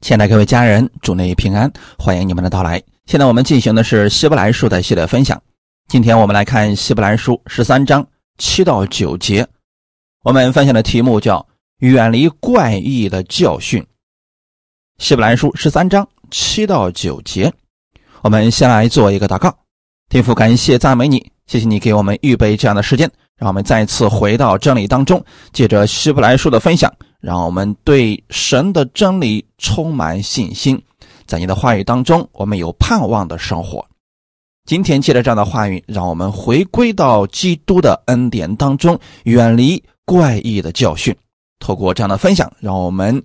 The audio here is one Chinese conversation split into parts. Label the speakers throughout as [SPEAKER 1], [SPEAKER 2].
[SPEAKER 1] 亲爱的各位家人，祝你平安，欢迎你们的到来。现在我们进行的是希伯来书的系列分享。今天我们来看希伯来书十三章七到九节。我们分享的题目叫“远离怪异的教训”。希伯来书十三章七到九节，我们先来做一个祷告。天父，感谢赞美你，谢谢你给我们预备这样的时间，让我们再次回到真理当中，借着希伯来书的分享。让我们对神的真理充满信心，在你的话语当中，我们有盼望的生活。今天借着这样的话语，让我们回归到基督的恩典当中，远离怪异的教训。透过这样的分享，让我们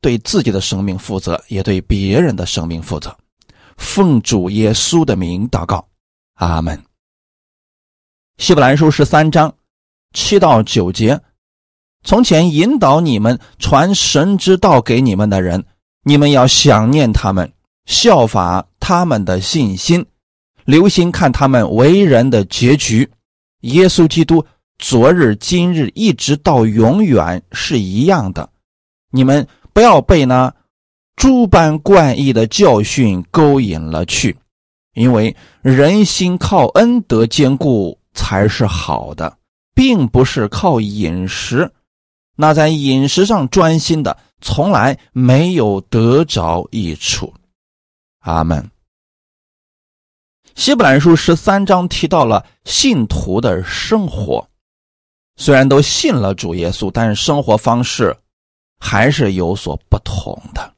[SPEAKER 1] 对自己的生命负责，也对别人的生命负责。奉主耶稣的名祷告，阿门。希伯来书十三章七到九节。从前引导你们传神之道给你们的人，你们要想念他们，效法他们的信心，留心看他们为人的结局。耶稣基督昨日、今日一直到永远是一样的。你们不要被那诸般怪异的教训勾引了去，因为人心靠恩德坚固才是好的，并不是靠饮食。那在饮食上专心的，从来没有得着益处。阿门。希伯来书十三章提到了信徒的生活，虽然都信了主耶稣，但是生活方式还是有所不同的。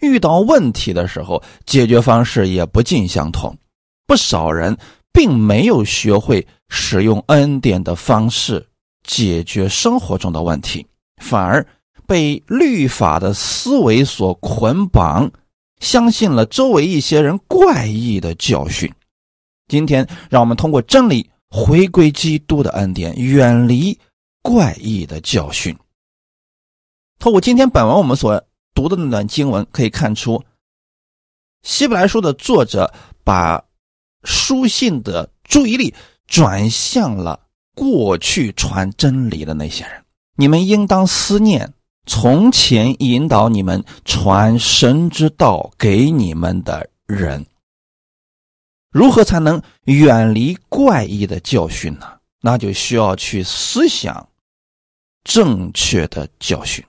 [SPEAKER 1] 遇到问题的时候，解决方式也不尽相同。不少人并没有学会使用恩典的方式。解决生活中的问题，反而被律法的思维所捆绑，相信了周围一些人怪异的教训。今天，让我们通过真理回归基督的恩典，远离怪异的教训。透过今天本文我们所读的那段经文，可以看出，希伯来书的作者把书信的注意力转向了。过去传真理的那些人，你们应当思念从前引导你们传神之道给你们的人。如何才能远离怪异的教训呢？那就需要去思想正确的教训。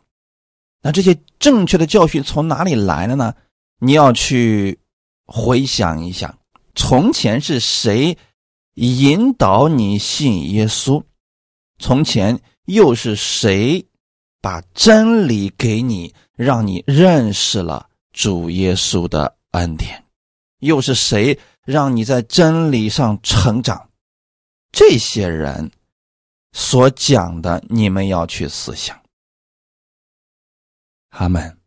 [SPEAKER 1] 那这些正确的教训从哪里来的呢？你要去回想一下，从前是谁？引导你信耶稣，从前又是谁把真理给你，让你认识了主耶稣的恩典？又是谁让你在真理上成长？这些人所讲的，你们要去思想。阿门，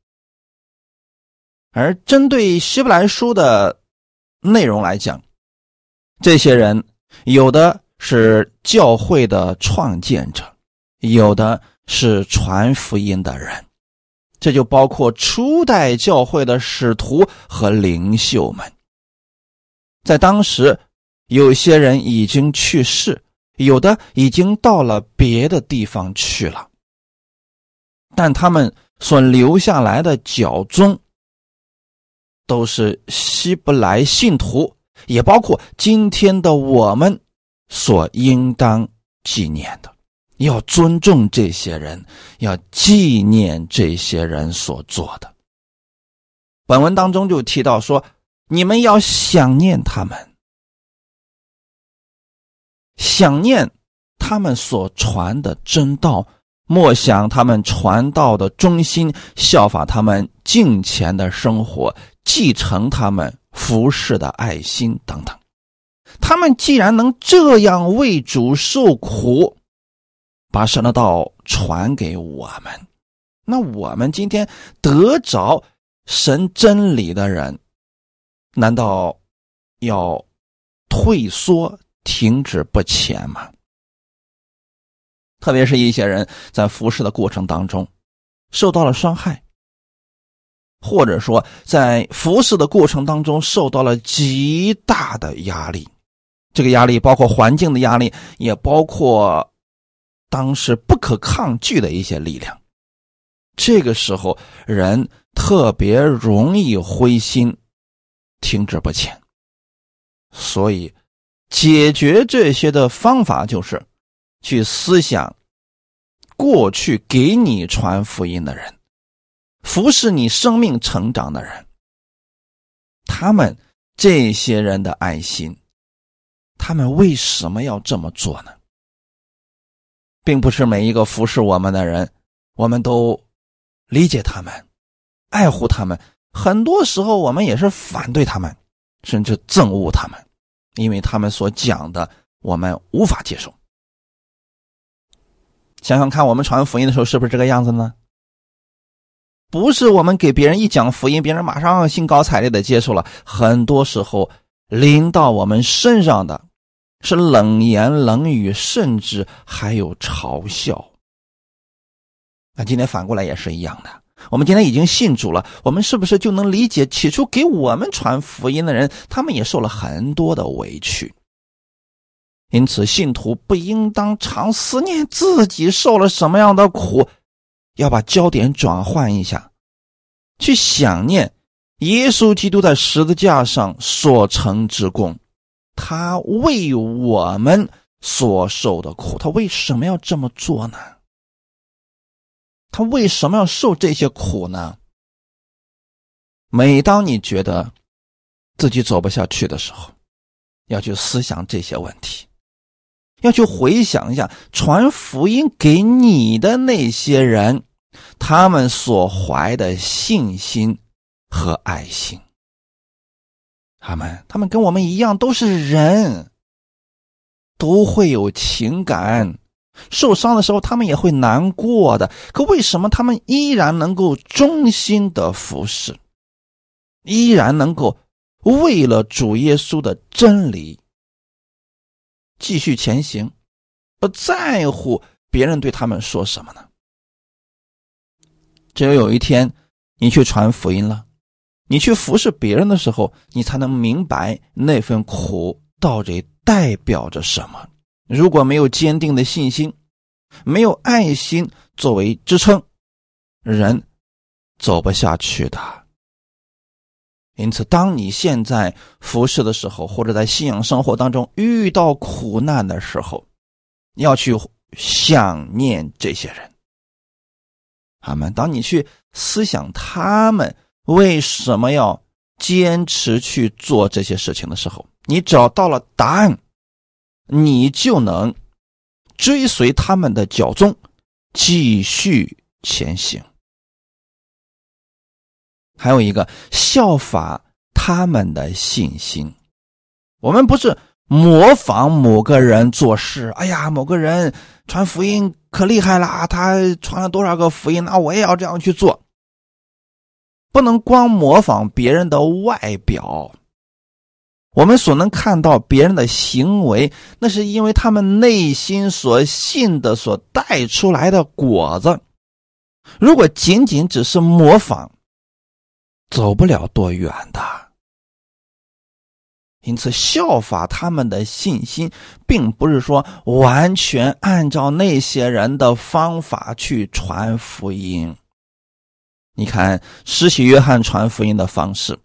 [SPEAKER 1] 而针对希伯来书的内容来讲，这些人。有的是教会的创建者，有的是传福音的人，这就包括初代教会的使徒和领袖们。在当时，有些人已经去世，有的已经到了别的地方去了，但他们所留下来的脚踪，都是希伯来信徒。也包括今天的我们所应当纪念的，要尊重这些人，要纪念这些人所做的。本文当中就提到说，你们要想念他们，想念他们所传的真道，莫想他们传道的忠心，效法他们敬虔的生活，继承他们。服侍的爱心等等，他们既然能这样为主受苦，把神的道传给我们，那我们今天得着神真理的人，难道要退缩、停止不前吗？特别是一些人在服侍的过程当中受到了伤害。或者说，在服侍的过程当中受到了极大的压力，这个压力包括环境的压力，也包括当时不可抗拒的一些力量。这个时候，人特别容易灰心，停滞不前。所以，解决这些的方法就是去思想过去给你传福音的人，服侍你生命成长的人，他们这些人的爱心，他们为什么要这么做呢？并不是每一个服侍我们的人，我们都理解他们，爱护他们。很多时候，我们也是反对他们，甚至憎恶他们，因为他们所讲的我们无法接受。想想看，我们传福音的时候是不是这个样子呢？不是我们给别人一讲福音，别人马上兴高采烈的接受了。很多时候，临到我们身上的。是冷言冷语，甚至还有嘲笑。那今天反过来也是一样的。我们今天已经信主了，我们是不是就能理解起初给我们传福音的人，他们也受了很多的委屈？因此，信徒不应当常思念自己受了什么样的苦，要把焦点转换一下，去想念耶稣基督在十字架上所成之功。他为我们所受的苦，他为什么要这么做呢？他为什么要受这些苦呢？每当你觉得自己走不下去的时候，要去思想这些问题，要去回想一下传福音给你的那些人，他们所怀的信心和爱心。他们，他们跟我们一样，都是人，都会有情感，受伤的时候他们也会难过的。可为什么他们依然能够忠心的服侍，依然能够为了主耶稣的真理继续前行，不在乎别人对他们说什么呢？只有有一天你去传福音了。你去服侍别人的时候，你才能明白那份苦到底代表着什么。如果没有坚定的信心，没有爱心作为支撑，人走不下去的。因此，当你现在服侍的时候，或者在信仰生活当中遇到苦难的时候，你要去想念这些人。他们，当你去思想他们。为什么要坚持去做这些事情的时候，你找到了答案，你就能追随他们的脚踪，继续前行。还有一个效法他们的信心，我们不是模仿某个人做事。哎呀，某个人传福音可厉害了，他传了多少个福音，那我也要这样去做。不能光模仿别人的外表，我们所能看到别人的行为，那是因为他们内心所信的所带出来的果子。如果仅仅只是模仿，走不了多远的。因此，效法他们的信心，并不是说完全按照那些人的方法去传福音。你看，施洗约翰传福音的方式，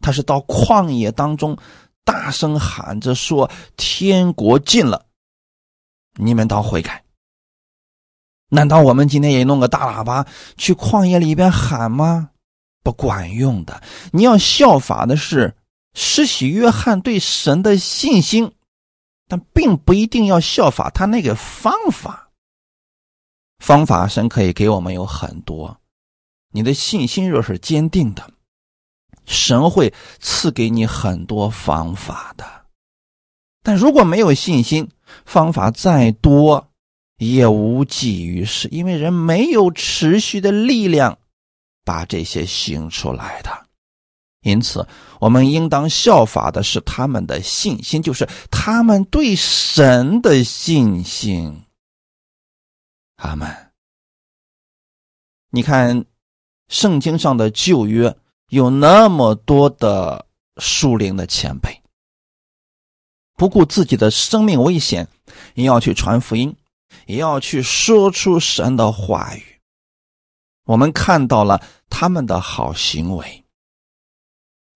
[SPEAKER 1] 他是到旷野当中大声喊着说：“天国近了，你们当悔改。”难道我们今天也弄个大喇叭去旷野里边喊吗？不管用的。你要效法的是施洗约翰对神的信心，但并不一定要效法他那个方法。方法神可以给我们有很多。你的信心若是坚定的，神会赐给你很多方法的。但如果没有信心，方法再多也无济于事，因为人没有持续的力量把这些行出来的。因此，我们应当效法的是他们的信心，就是他们对神的信心。阿门，你看。圣经上的旧约有那么多的属灵的前辈，不顾自己的生命危险，也要去传福音，也要去说出神的话语。我们看到了他们的好行为，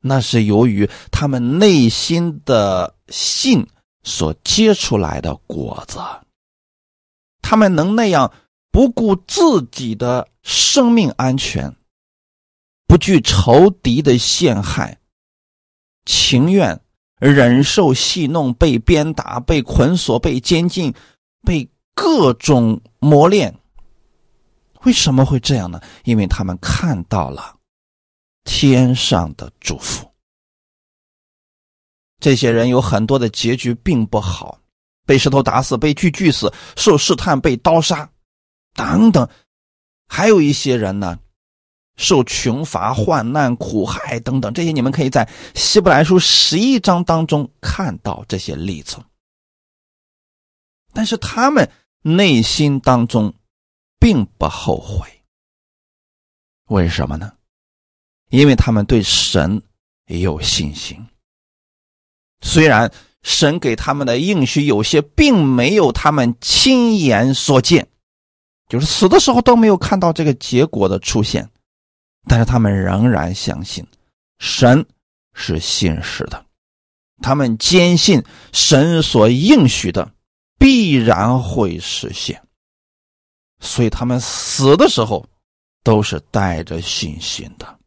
[SPEAKER 1] 那是由于他们内心的信所结出来的果子。他们能那样不顾自己的生命安全，不惧仇敌的陷害，情愿忍受戏弄、被鞭打、被捆锁、被监禁、被各种磨练。为什么会这样呢？因为他们看到了天上的祝福。这些人有很多的结局并不好，被石头打死，被锯锯死，受试探，被刀杀，等等。还有一些人呢，受穷乏、患难、苦害等等。这些你们可以在希伯来书十一章当中看到这些例子。但是他们内心当中。并不后悔，为什么呢？因为他们对神有信心。虽然神给他们的应许有些并没有他们亲眼所见，就是死的时候都没有看到这个结果的出现，但是他们仍然相信神是信实的，他们坚信神所应许的必然会实现。所以他们死的时候，都是带着信心的。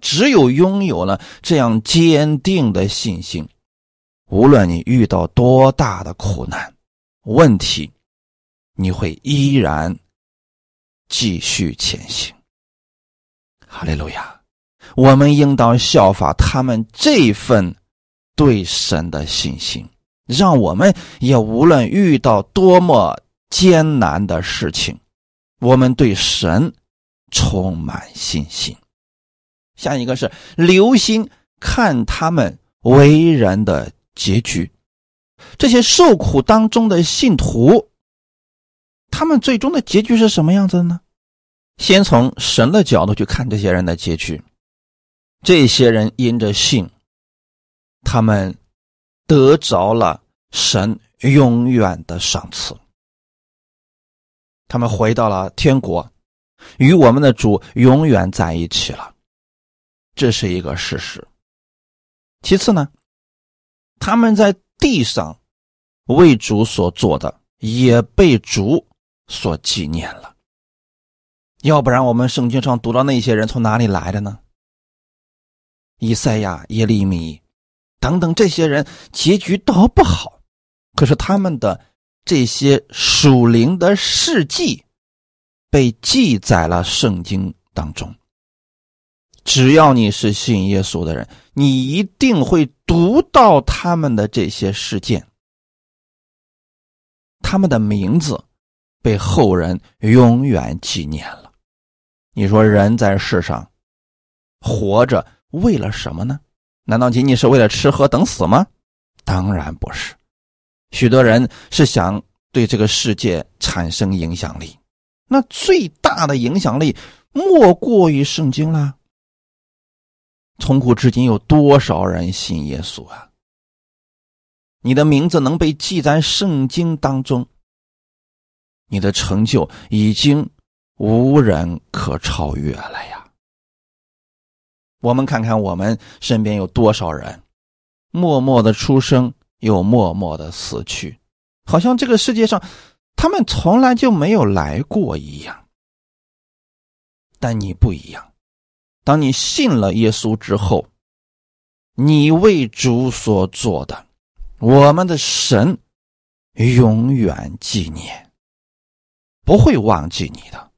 [SPEAKER 1] 只有拥有了这样坚定的信心，无论你遇到多大的苦难、问题，你会依然继续前行。哈利路亚！我们应当效法他们这份对神的信心，让我们也无论遇到多么。艰难的事情，我们对神充满信心。下一个是留心看他们为人的结局，这些受苦当中的信徒，他们最终的结局是什么样子的呢？先从神的角度去看这些人的结局，这些人因着信，他们得着了神永远的赏赐。他们回到了天国，与我们的主永远在一起了，这是一个事实。其次呢，他们在地上为主所做的也被主所纪念了。要不然，我们圣经上读到那些人从哪里来的呢？以赛亚、耶利米等等这些人结局都不好，可是他们的。这些属灵的事迹被记载了圣经当中。只要你是信耶稣的人，你一定会读到他们的这些事件，他们的名字被后人永远纪念了。你说人在世上活着为了什么呢？难道仅仅是为了吃喝等死吗？当然不是。许多人是想对这个世界产生影响力，那最大的影响力莫过于圣经啦。从古至今，有多少人信耶稣啊？你的名字能被记在圣经当中，你的成就已经无人可超越了呀。我们看看我们身边有多少人默默的出生。又默默的死去，好像这个世界上他们从来就没有来过一样。但你不一样，当你信了耶稣之后，你为主所做的，我们的神永远纪念，不会忘记你的。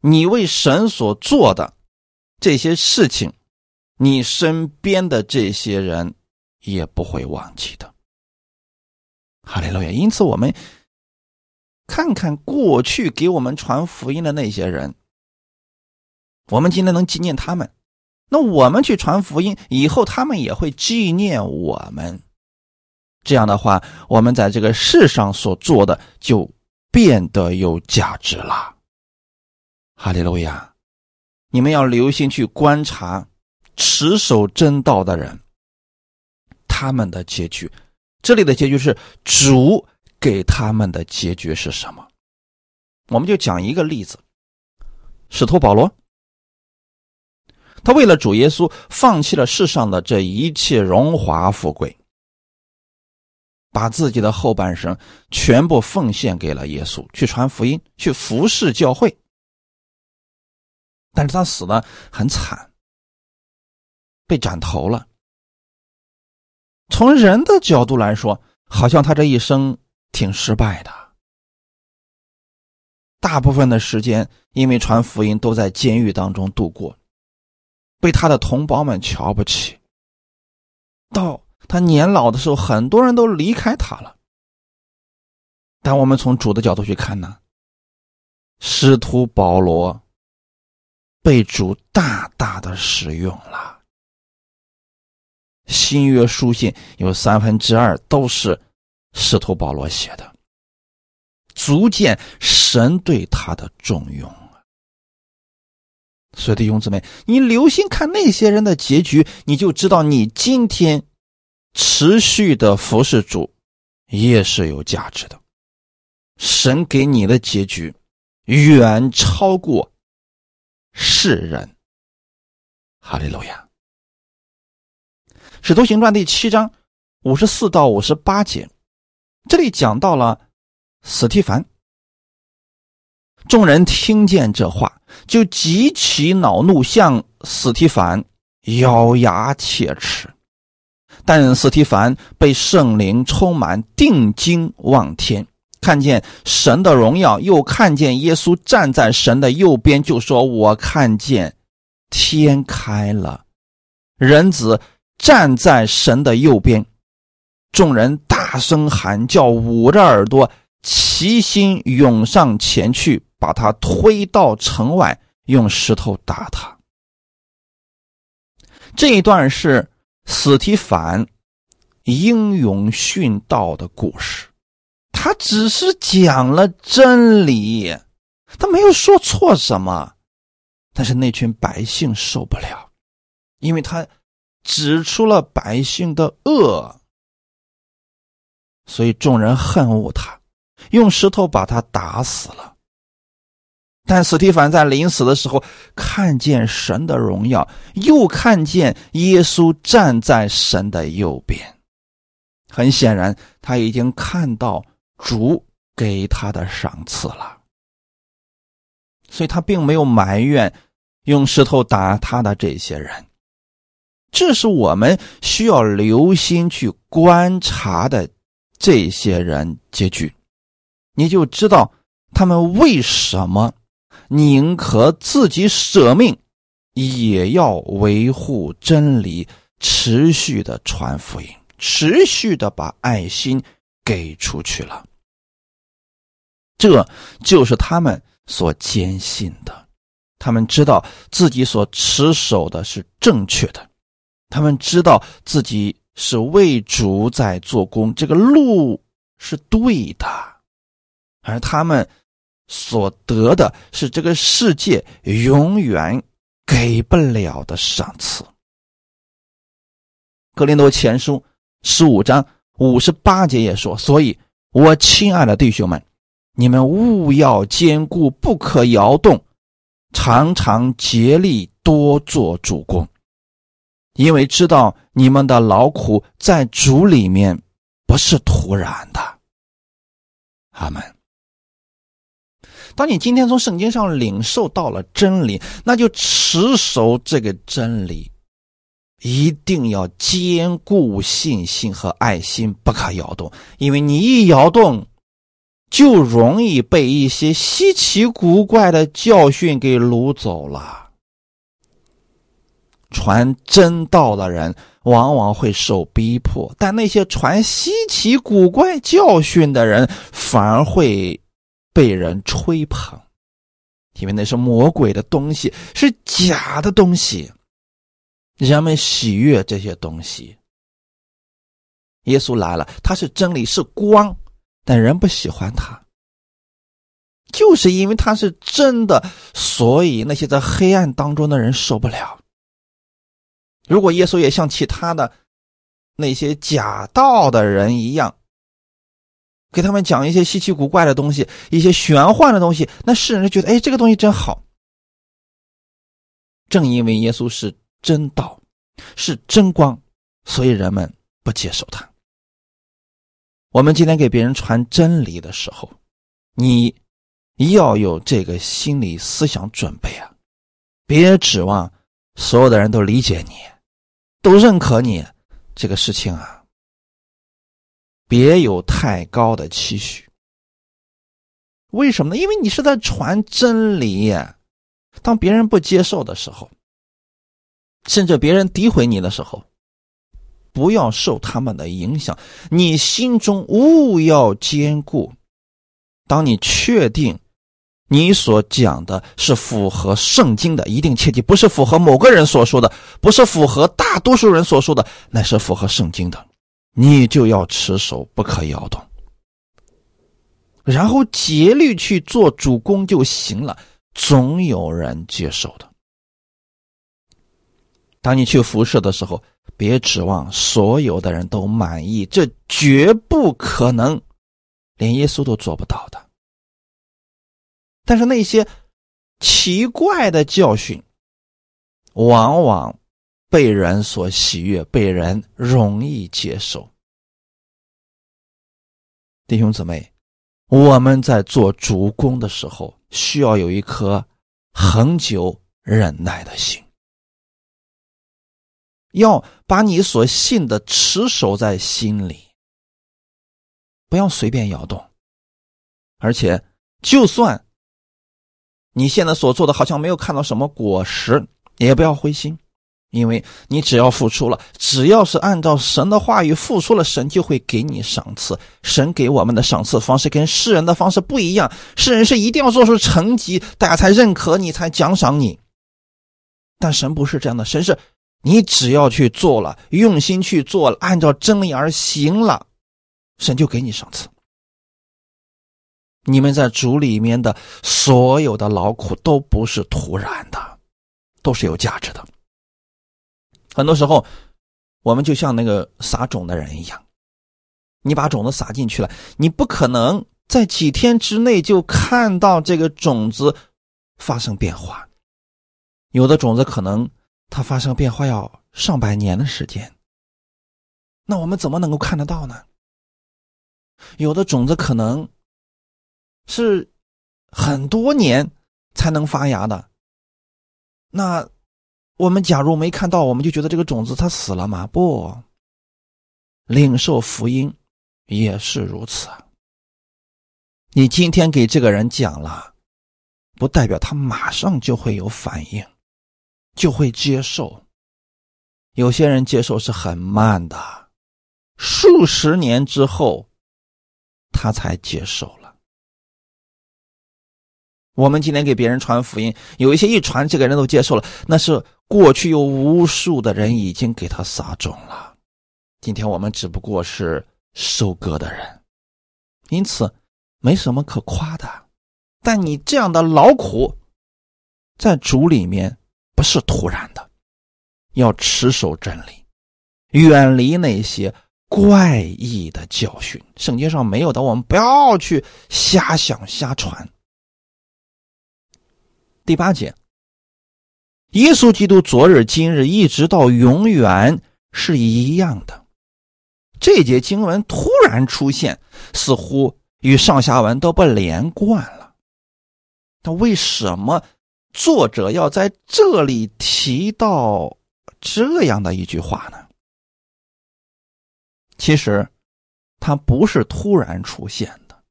[SPEAKER 1] 你为神所做的这些事情，你身边的这些人。也不会忘记的，哈利路亚。因此，我们看看过去给我们传福音的那些人，我们今天能纪念他们，那我们去传福音以后，他们也会纪念我们。这样的话，我们在这个世上所做的就变得有价值了。哈利路亚！你们要留心去观察持守真道的人。他们的结局，这里的结局是主给他们的结局是什么？我们就讲一个例子：使徒保罗，他为了主耶稣，放弃了世上的这一切荣华富贵，把自己的后半生全部奉献给了耶稣，去传福音，去服侍教会。但是他死的很惨，被斩头了。从人的角度来说，好像他这一生挺失败的。大部分的时间，因为传福音都在监狱当中度过，被他的同胞们瞧不起。到他年老的时候，很多人都离开他了。但我们从主的角度去看呢，师徒保罗被主大大的使用了。新约书信有三分之二都是使徒保罗写的，足见神对他的重用啊！所以弟兄姊妹，你留心看那些人的结局，你就知道你今天持续的服侍主也是有价值的。神给你的结局远超过世人。哈利路亚。使徒行传第七章五十四到五十八节，这里讲到了史提凡。众人听见这话，就极其恼怒，向史提凡咬牙切齿。但史提凡被圣灵充满，定睛望天，看见神的荣耀，又看见耶稣站在神的右边，就说：“我看见天开了，人子。”站在神的右边，众人大声喊叫，捂着耳朵，齐心涌上前去，把他推到城外，用石头打他。这一段是史提凡英勇殉道的故事，他只是讲了真理，他没有说错什么，但是那群百姓受不了，因为他。指出了百姓的恶，所以众人恨恶他，用石头把他打死了。但斯蒂凡在临死的时候，看见神的荣耀，又看见耶稣站在神的右边。很显然，他已经看到主给他的赏赐了，所以他并没有埋怨用石头打他的这些人。这是我们需要留心去观察的这些人结局，你就知道他们为什么宁可自己舍命，也要维护真理，持续的传福音，持续的把爱心给出去了。这就是他们所坚信的，他们知道自己所持守的是正确的。他们知道自己是为主在做工，这个路是对的，而他们所得的是这个世界永远给不了的赏赐。格林多前书十五章五十八节也说：“所以，我亲爱的弟兄们，你们务要坚固，不可摇动，常常竭力多做主公。”因为知道你们的劳苦在主里面不是突然的，阿门。当你今天从圣经上领受到了真理，那就持守这个真理，一定要坚固信心和爱心，不可摇动。因为你一摇动，就容易被一些稀奇古怪的教训给掳走了。传真道的人往往会受逼迫，但那些传稀奇古怪教训的人反而会被人吹捧，因为那是魔鬼的东西，是假的东西。人们喜悦这些东西。耶稣来了，他是真理，是光，但人不喜欢他，就是因为他是真的，所以那些在黑暗当中的人受不了。如果耶稣也像其他的那些假道的人一样，给他们讲一些稀奇古怪的东西，一些玄幻的东西，那世人就觉得，哎，这个东西真好。正因为耶稣是真道，是真光，所以人们不接受他。我们今天给别人传真理的时候，你要有这个心理思想准备啊！别指望所有的人都理解你，都认可你这个事情啊！别有太高的期许。为什么呢？因为你是在传真理。当别人不接受的时候，甚至别人诋毁你的时候，不要受他们的影响。你心中务要坚固。当你确定你所讲的是符合圣经的，一定切记不是符合某个人所说的，不是符合大多数人所说的，那是符合圣经的，你就要持守，不可摇动。然后竭力去做主公就行了。总有人接受的。当你去服侍的时候，别指望所有的人都满意，这绝不可能，连耶稣都做不到的。但是那些奇怪的教训，往往被人所喜悦，被人容易接受。弟兄姊妹，我们在做主公的时候。需要有一颗恒久忍耐的心，要把你所信的持守在心里，不要随便摇动。而且，就算你现在所做的好像没有看到什么果实，也不要灰心。因为你只要付出了，只要是按照神的话语付出了，神就会给你赏赐。神给我们的赏赐方式跟世人的方式不一样，世人是一定要做出成绩，大家才认可你，才奖赏你。但神不是这样的，神是你只要去做了，用心去做了，按照真理而行了，神就给你赏赐。你们在主里面的所有的劳苦都不是突然的，都是有价值的。很多时候，我们就像那个撒种的人一样，你把种子撒进去了，你不可能在几天之内就看到这个种子发生变化。有的种子可能它发生变化要上百年的时间，那我们怎么能够看得到呢？有的种子可能是很多年才能发芽的，那。我们假如没看到，我们就觉得这个种子它死了吗？不，领受福音也是如此。你今天给这个人讲了，不代表他马上就会有反应，就会接受。有些人接受是很慢的，数十年之后，他才接受了。我们今天给别人传福音，有一些一传，这个人都接受了，那是。过去有无数的人已经给他撒种了，今天我们只不过是收割的人，因此没什么可夸的。但你这样的劳苦，在主里面不是突然的，要持守真理，远离那些怪异的教训。圣经上没有的，我们不要去瞎想瞎传。第八节。耶稣基督昨日、今日一直到永远是一样的。这节经文突然出现，似乎与上下文都不连贯了。那为什么作者要在这里提到这样的一句话呢？其实，它不是突然出现的。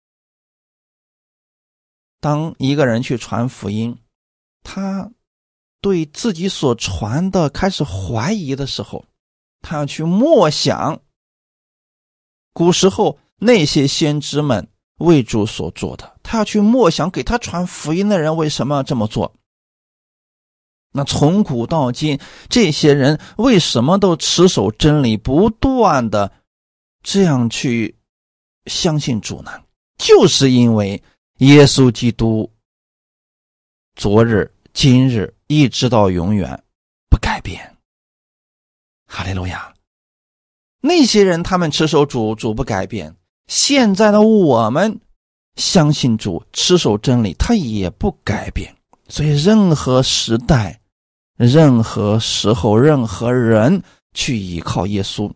[SPEAKER 1] 当一个人去传福音，他。对自己所传的开始怀疑的时候，他要去默想古时候那些先知们为主所做的，他要去默想给他传福音的人为什么要这么做。那从古到今，这些人为什么都持守真理，不断的这样去相信主呢？就是因为耶稣基督昨日、今日。一直到永远不改变，哈利路亚。那些人他们持守主，主不改变。现在的我们相信主，持守真理，他也不改变。所以任何时代，任何时候、任何人去依靠耶稣，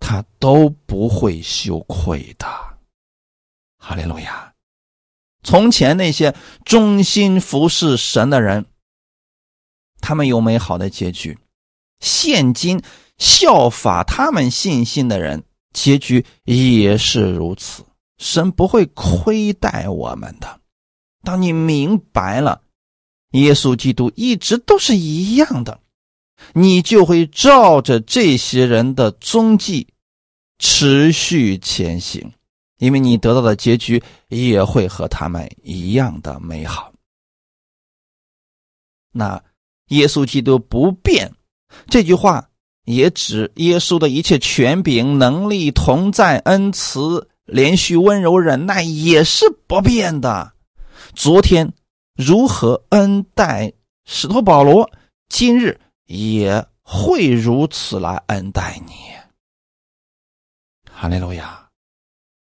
[SPEAKER 1] 他都不会羞愧的。哈利路亚！从前那些忠心服侍神的人，他们有美好的结局；现今效法他们信心的人，结局也是如此。神不会亏待我们的。当你明白了。耶稣基督一直都是一样的，你就会照着这些人的踪迹持续前行，因为你得到的结局也会和他们一样的美好。那耶稣基督不变这句话，也指耶稣的一切权柄、能力、同在、恩慈、连续、温柔、忍耐也是不变的。昨天。如何恩待使徒保罗，今日也会如此来恩待你。哈利路亚！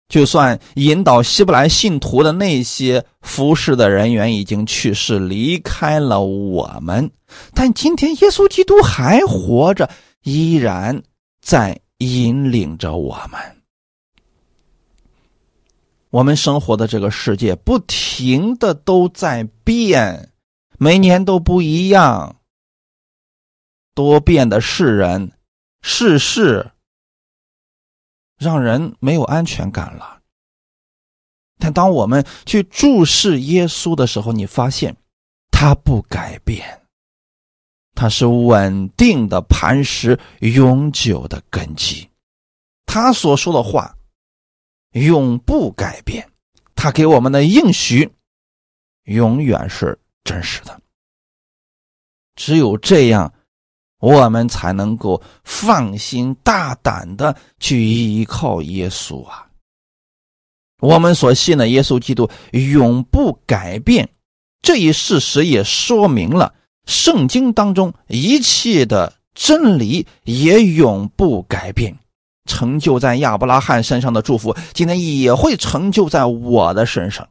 [SPEAKER 1] 就算引导希伯来信徒的那些服侍的人员已经去世，离开了我们，但今天耶稣基督还活着，依然在引领着我们。我们生活的这个世界不停的都在变，每年都不一样。多变的世人、世事，让人没有安全感了。但当我们去注视耶稣的时候，你发现他不改变，他是稳定的磐石，永久的根基。他所说的话。永不改变，他给我们的应许永远是真实的。只有这样，我们才能够放心大胆的去依靠耶稣啊！我们所信的耶稣基督永不改变，这一事实也说明了圣经当中一切的真理也永不改变。成就在亚伯拉罕身上的祝福，今天也会成就在我的身上；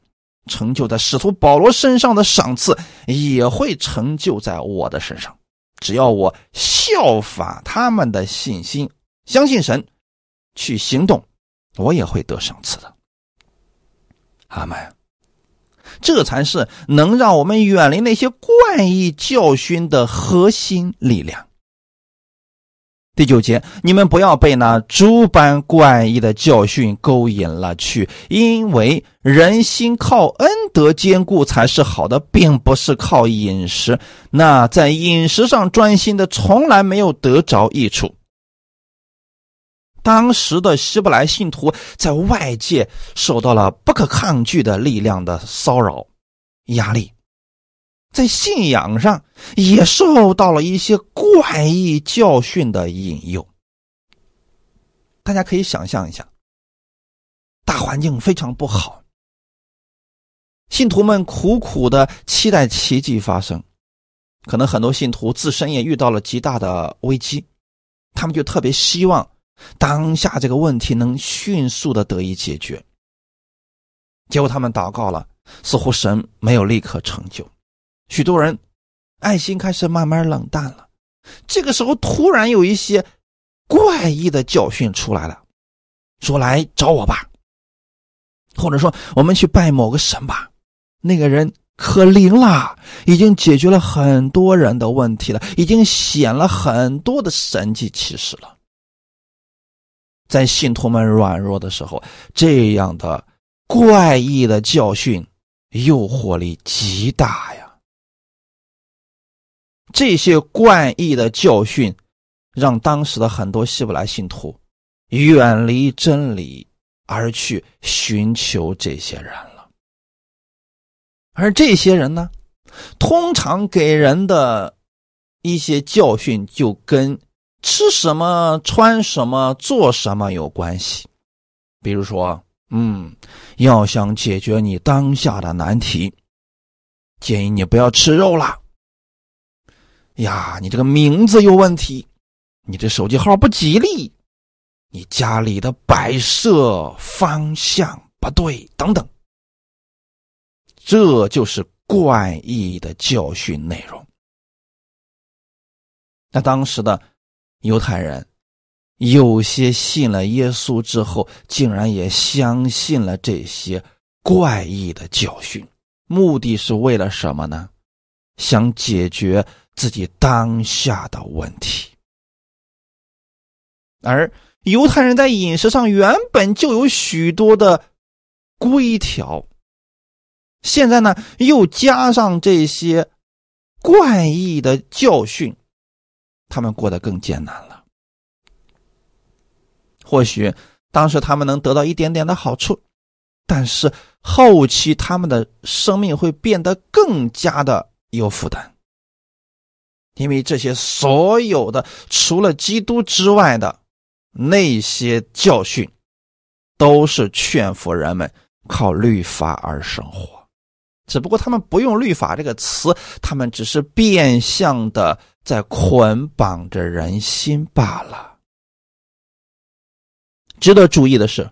[SPEAKER 1] 成就在使徒保罗身上的赏赐，也会成就在我的身上。只要我效法他们的信心，相信神，去行动，我也会得赏赐的。阿门。这才是能让我们远离那些怪异教训的核心力量。第九节，你们不要被那诸般怪异的教训勾引了去，因为人心靠恩德坚固才是好的，并不是靠饮食。那在饮食上专心的，从来没有得着益处。当时的希伯来信徒在外界受到了不可抗拒的力量的骚扰、压力。在信仰上也受到了一些怪异教训的引诱。大家可以想象一下，大环境非常不好，信徒们苦苦的期待奇迹发生，可能很多信徒自身也遇到了极大的危机，他们就特别希望当下这个问题能迅速的得以解决。结果他们祷告了，似乎神没有立刻成就。许多人爱心开始慢慢冷淡了，这个时候突然有一些怪异的教训出来了，说来找我吧，或者说我们去拜某个神吧，那个人可灵了，已经解决了很多人的问题了，已经显了很多的神迹奇事了。在信徒们软弱的时候，这样的怪异的教训诱惑力极大呀。这些怪异的教训，让当时的很多希伯来信徒远离真理，而去寻求这些人了。而这些人呢，通常给人的一些教训，就跟吃什么、穿什么、做什么有关系。比如说，嗯，要想解决你当下的难题，建议你不要吃肉了。呀，你这个名字有问题，你这手机号不吉利，你家里的摆设方向不对，等等，这就是怪异的教训内容。那当时的犹太人，有些信了耶稣之后，竟然也相信了这些怪异的教训，目的是为了什么呢？想解决自己当下的问题。而犹太人在饮食上原本就有许多的规条，现在呢又加上这些怪异的教训，他们过得更艰难了。或许当时他们能得到一点点的好处，但是后期他们的生命会变得更加的有负担，因为这些所有的除了基督之外的。那些教训，都是劝服人们靠律法而生活，只不过他们不用“律法”这个词，他们只是变相的在捆绑着人心罢了。值得注意的是，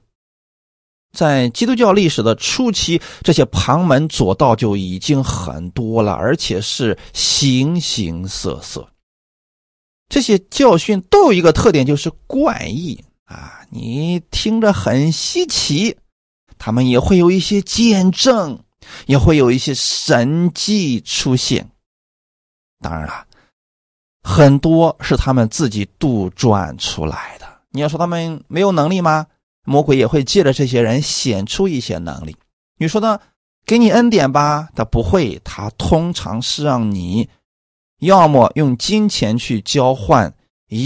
[SPEAKER 1] 在基督教历史的初期，这些旁门左道就已经很多了，而且是形形色色。这些教训都有一个特点，就是怪异啊！你听着很稀奇，他们也会有一些见证，也会有一些神迹出现。当然了，很多是他们自己杜撰出来的。你要说他们没有能力吗？魔鬼也会借着这些人显出一些能力。你说呢？给你恩典吧，他不会，他通常是让你。要么用金钱去交换，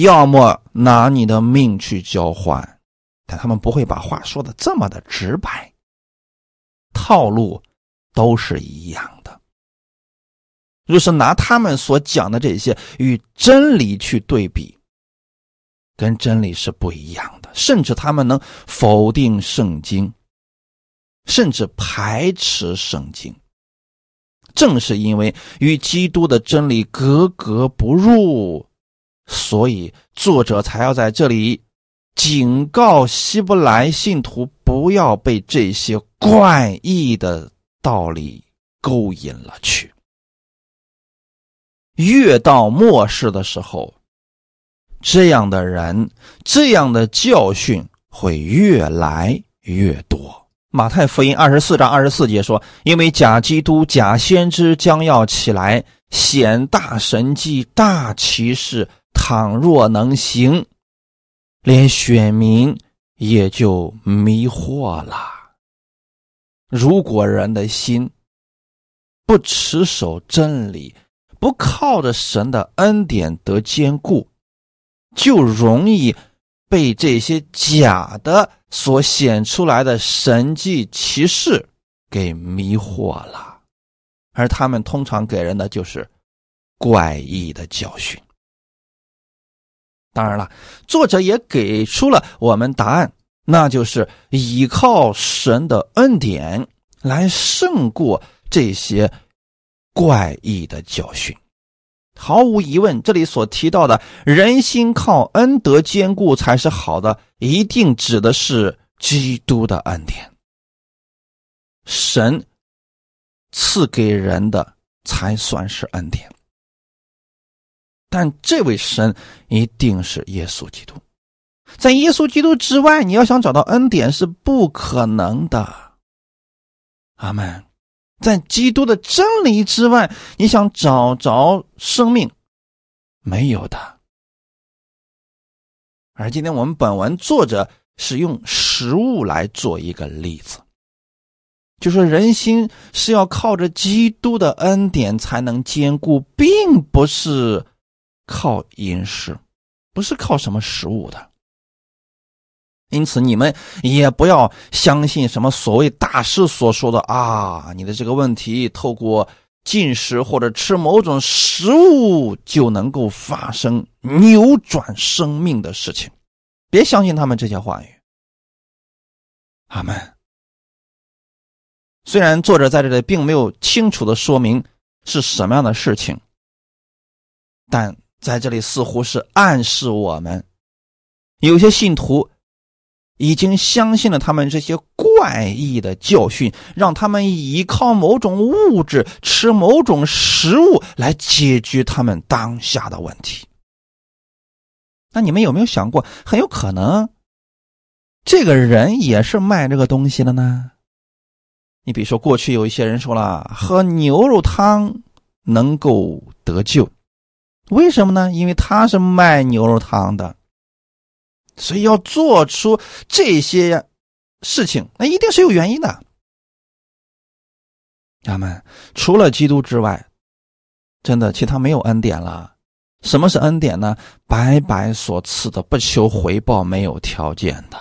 [SPEAKER 1] 要么拿你的命去交换，但他们不会把话说的这么的直白。套路都是一样的。若是拿他们所讲的这些与真理去对比，跟真理是不一样，甚至他们能否定圣经，甚至排斥圣经。正是因为与基督的真理格格不入，所以作者才要在这里警告希伯来信徒不要被这些怪异的道理勾引了去。越到末世的时候，这样的人、这样的教训会越来越多。马太福音二十四章二十四节说：“因为假基督、假先知将要起来，显大神迹、大奇事，倘若能行，连选民也就迷惑了。如果人的心不持守真理，不靠着神的恩典得坚固，就容易。”被这些假的所显出来的神迹奇事给迷惑了，而他们通常给人的就是怪异的教训。当然了，作者也给出了我们答案，那就是依靠神的恩典来胜过这些怪异的教训。毫无疑问，这里所提到的人心靠恩德坚固才是好的，一定指的是基督的恩典。神赐给人的才算是恩典，但这位神一定是耶稣基督，在耶稣基督之外，你要想找到恩典是不可能的。阿门。在基督的真理之外，你想找着生命，没有的。而今天我们本文作者是用食物来做一个例子，就说人心是要靠着基督的恩典才能坚固，并不是靠饮食，不是靠什么食物的。因此，你们也不要相信什么所谓大师所说的啊，你的这个问题透过进食或者吃某种食物就能够发生扭转生命的事情，别相信他们这些话语。阿门。虽然作者在这里并没有清楚的说明是什么样的事情，但在这里似乎是暗示我们，有些信徒。已经相信了他们这些怪异的教训，让他们依靠某种物质、吃某种食物来解决他们当下的问题。那你们有没有想过，很有可能这个人也是卖这个东西的呢？你比如说，过去有一些人说了，喝牛肉汤能够得救，为什么呢？因为他是卖牛肉汤的，所以要做出这些事情，那一定是有原因的。他们除了基督之外，真的其他没有恩典了。什么是恩典呢？白白所赐的，不求回报，没有条件的。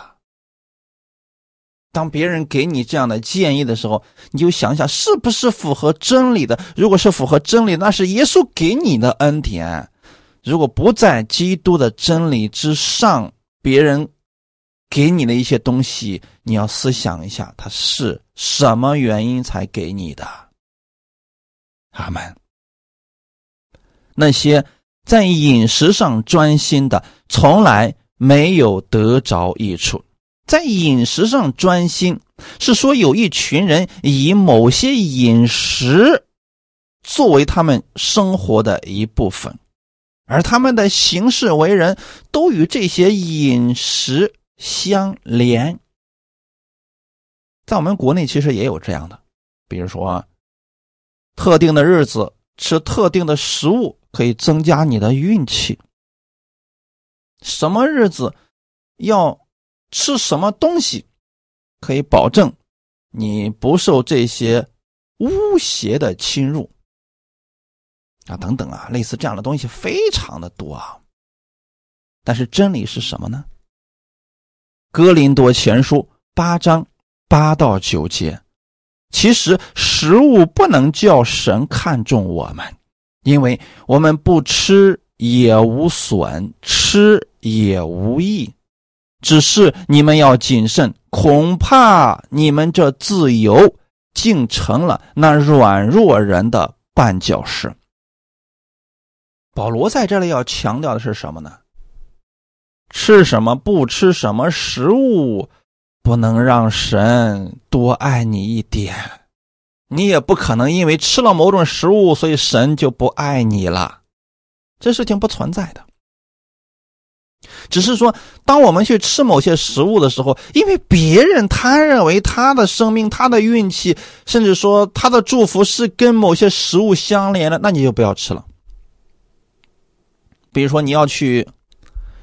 [SPEAKER 1] 当别人给你这样的建议的时候，你就想想是不是符合真理的。如果是符合真理，那是耶稣给你的恩典；如果不在基督的真理之上，别人给你的一些东西，你要思想一下，他是什么原因才给你的。阿门。那些。在饮食上专心的，从来没有得着益处。在饮食上专心，是说有一群人以某些饮食作为他们生活的一部分，而他们的行事为人，都与这些饮食相连。在我们国内，其实也有这样的，比如说，特定的日子吃特定的食物。可以增加你的运气。什么日子要吃什么东西，可以保证你不受这些巫邪的侵入啊？等等啊，类似这样的东西非常的多啊。但是真理是什么呢？哥林多前书八章八到九节，其实食物不能叫神看重我们。因为我们不吃也无损，吃也无益，只是你们要谨慎，恐怕你们这自由竟成了那软弱人的绊脚石。保罗在这里要强调的是什么呢？吃什么不吃什么食物，不能让神多爱你一点。你也不可能因为吃了某种食物，所以神就不爱你了，这事情不存在的。只是说，当我们去吃某些食物的时候，因为别人他认为他的生命、他的运气，甚至说他的祝福是跟某些食物相连的，那你就不要吃了。比如说，你要去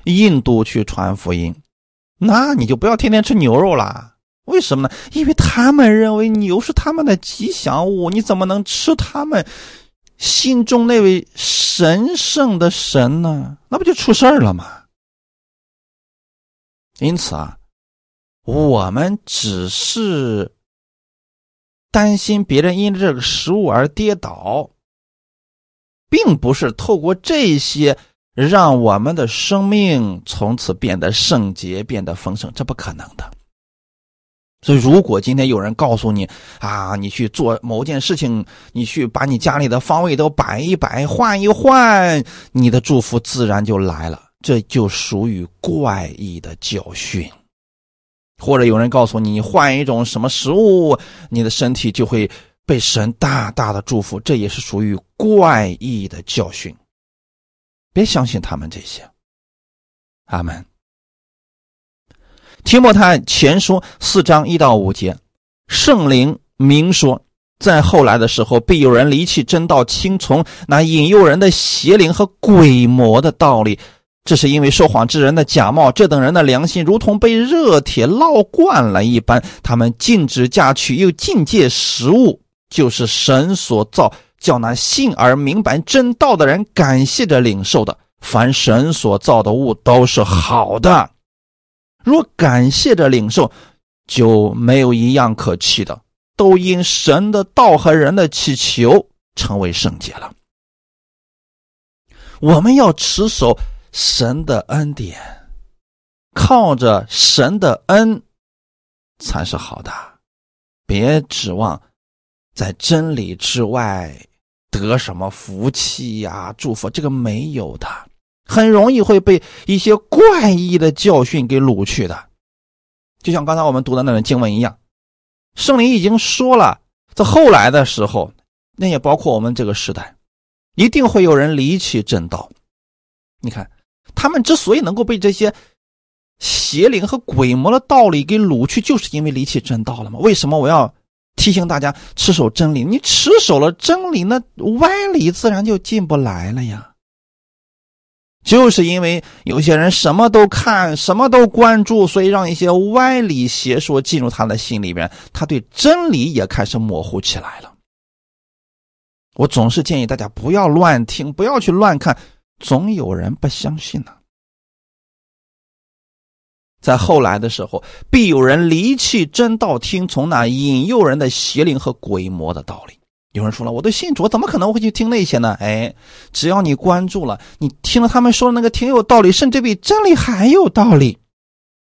[SPEAKER 1] 印度去传福音，那你就不要天天吃牛肉啦。为什么呢？因为他们认为牛是他们的吉祥物，你怎么能吃他们心中那位神圣的神呢？那不就出事儿了吗？因此啊，我们只是担心别人因这个食物而跌倒，并不是透过这些让我们的生命从此变得圣洁、变得丰盛，这不可能的。所以，如果今天有人告诉你啊，你去做某件事情，你去把你家里的方位都摆一摆、换一换，你的祝福自然就来了，这就属于怪异的教训。或者有人告诉你，你换一种什么食物，你的身体就会被神大大的祝福，这也是属于怪异的教训。别相信他们这些。阿门。提摩太前书四章一到五节，圣灵明说，在后来的时候，必有人离弃真道，听从那引诱人的邪灵和鬼魔的道理。这是因为说谎之人的假冒，这等人的良心如同被热铁烙惯了一般。他们禁止嫁娶，又禁戒食物，就是神所造，叫那信而明白真道的人感谢着领受的。凡神所造的物都是好的。若感谢着领受，就没有一样可弃的，都因神的道和人的祈求成为圣洁了。我们要持守神的恩典，靠着神的恩才是好的，别指望在真理之外得什么福气呀、祝福，这个没有的。很容易会被一些怪异的教训给掳去的，就像刚才我们读的那段经文一样，圣灵已经说了，在后来的时候，那也包括我们这个时代，一定会有人离弃正道。你看，他们之所以能够被这些邪灵和鬼魔的道理给掳去，就是因为离弃正道了吗？为什么我要提醒大家持守真理？你持守了真理，那歪理自然就进不来了呀。就是因为有些人什么都看，什么都关注，所以让一些歪理邪说进入他的心里边，他对真理也开始模糊起来了。我总是建议大家不要乱听，不要去乱看，总有人不相信呢。在后来的时候，必有人离弃真道，听从那引诱人的邪灵和鬼魔的道理。有人说了，我都信主，怎么可能会去听那些呢？哎，只要你关注了，你听了他们说的那个挺有道理，甚至比真理还有道理，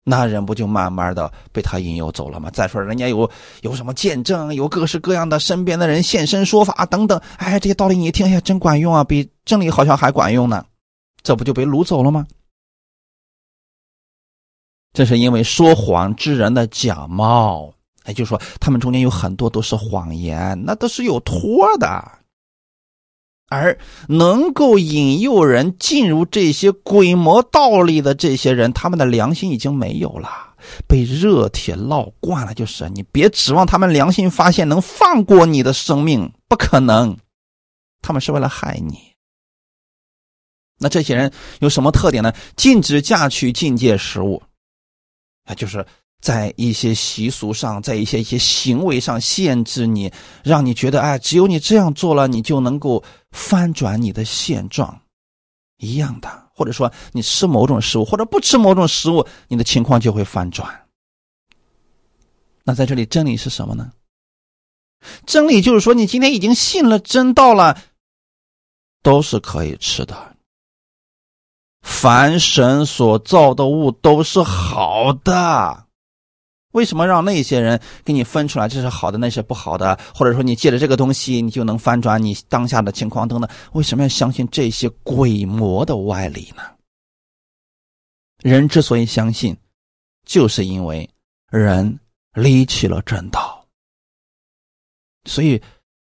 [SPEAKER 1] 那人不就慢慢的被他引诱走了吗？再说人家有有什么见证，有各式各样的身边的人现身说法等等，哎，这些道理你一听，哎，真管用啊，比真理好像还管用呢，这不就被掳走了吗？这是因为说谎之人的假冒。也就是说，他们中间有很多都是谎言，那都是有托的。而能够引诱人进入这些鬼魔道理的这些人，他们的良心已经没有了，被热铁烙惯了。就是你别指望他们良心发现能放过你的生命，不可能。他们是为了害你。那这些人有什么特点呢？禁止嫁娶禁戒食物，啊，就是。在一些习俗上，在一些一些行为上限制你，让你觉得哎，只有你这样做了，你就能够翻转你的现状，一样的。或者说，你吃某种食物，或者不吃某种食物，你的情况就会翻转。那在这里，真理是什么呢？真理就是说，你今天已经信了真道了，都是可以吃的。凡神所造的物都是好的。为什么让那些人给你分出来这是好的，那是不好的？或者说你借着这个东西，你就能翻转你当下的情况等等？为什么要相信这些鬼魔的歪理呢？人之所以相信，就是因为人离弃了正道。所以，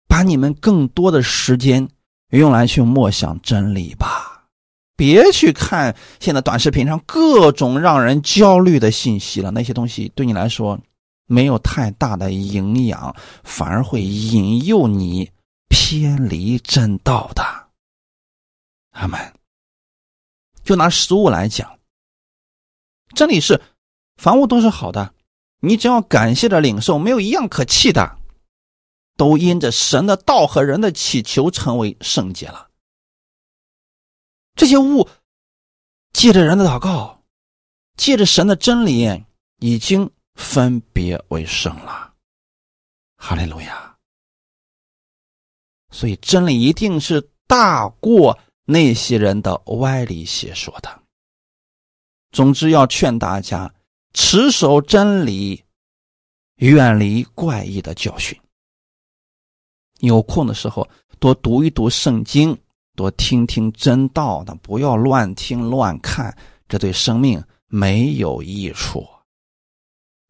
[SPEAKER 1] 把你们更多的时间用来去默想真理吧。别去看现在短视频上各种让人焦虑的信息了，那些东西对你来说没有太大的营养，反而会引诱你偏离正道的。阿门。就拿食物来讲，真理是凡物都是好的，你只要感谢着领受，没有一样可弃的，都因着神的道和人的祈求成为圣洁了。这些物，借着人的祷告，借着神的真理，已经分别为圣了。哈利路亚！所以真理一定是大过那些人的歪理邪说的。总之，要劝大家持守真理，远离怪异的教训。有空的时候，多读一读圣经。多听听真道的，不要乱听乱看，这对生命没有益处。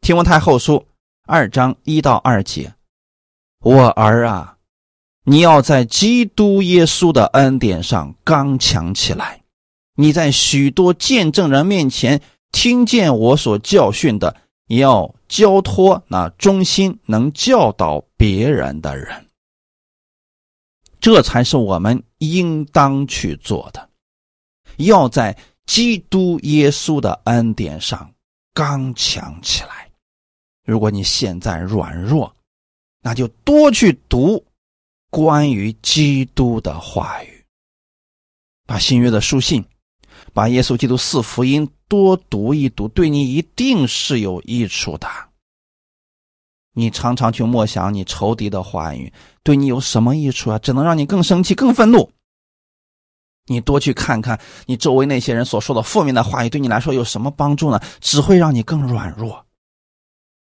[SPEAKER 1] 听闻太后书二章一到二节，我儿啊，你要在基督耶稣的恩典上刚强起来。你在许多见证人面前听见我所教训的，要交托那忠心能教导别人的人。这才是我们应当去做的，要在基督耶稣的恩典上刚强起来。如果你现在软弱，那就多去读关于基督的话语，把新约的书信，把耶稣基督四福音多读一读，对你一定是有益处的。你常常去默想你仇敌的话语，对你有什么益处啊？只能让你更生气、更愤怒。你多去看看你周围那些人所说的负面的话语，对你来说有什么帮助呢？只会让你更软弱。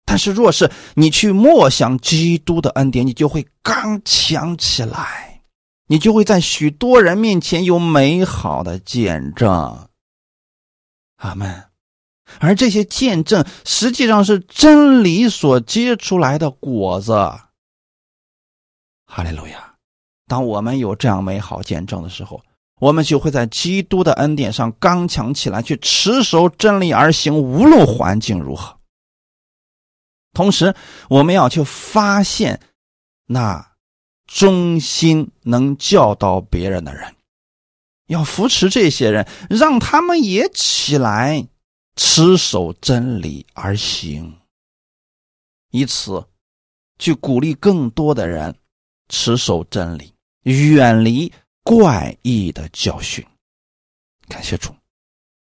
[SPEAKER 1] 但是，若是你去默想基督的恩典，你就会刚强起来，你就会在许多人面前有美好的见证。阿门。而这些见证实际上是真理所结出来的果子。哈利路亚！当我们有这样美好见证的时候，我们就会在基督的恩典上刚强起来，去持守真理而行，无论环境如何。同时，我们要去发现那忠心能教导别人的人，要扶持这些人，让他们也起来持守真理而行，以此去鼓励更多的人持守真理，远离。怪异的教训，感谢主，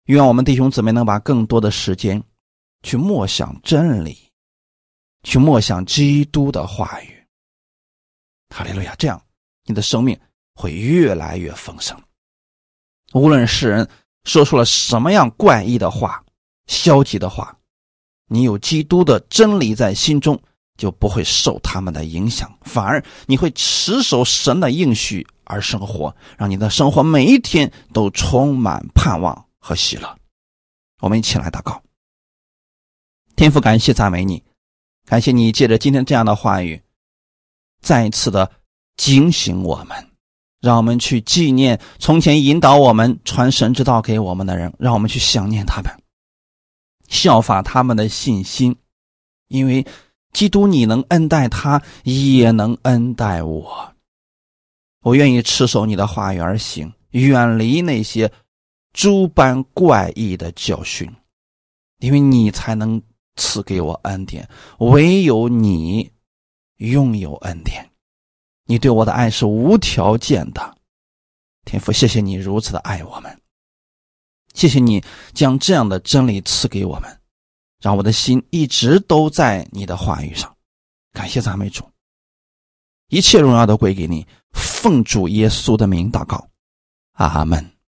[SPEAKER 1] 愿我们弟兄姊妹能把更多的时间去默想真理，去默想基督的话语。哈利路亚！这样你的生命会越来越丰盛。无论世人说出了什么样怪异的话、消极的话，你有基督的真理在心中，就不会受他们的影响，反而你会持守神的应许。而生活，让你的生活每一天都充满盼望和喜乐。我们一起来祷告，天父，感谢赞美你，感谢你借着今天这样的话语，再一次的警醒我们，让我们去纪念从前引导我们传神之道给我们的人，让我们去想念他们，效法他们的信心，因为基督你能恩待他，也能恩待我。我愿意持守你的话语而行，远离那些诸般怪异的教训，因为你才能赐给我恩典。唯有你拥有恩典，你对我的爱是无条件的。天父，谢谢你如此的爱我们，谢谢你将这样的真理赐给我们，让我的心一直都在你的话语上。感谢赞美主，一切荣耀都归给你。奉主耶稣的名祷告，阿门。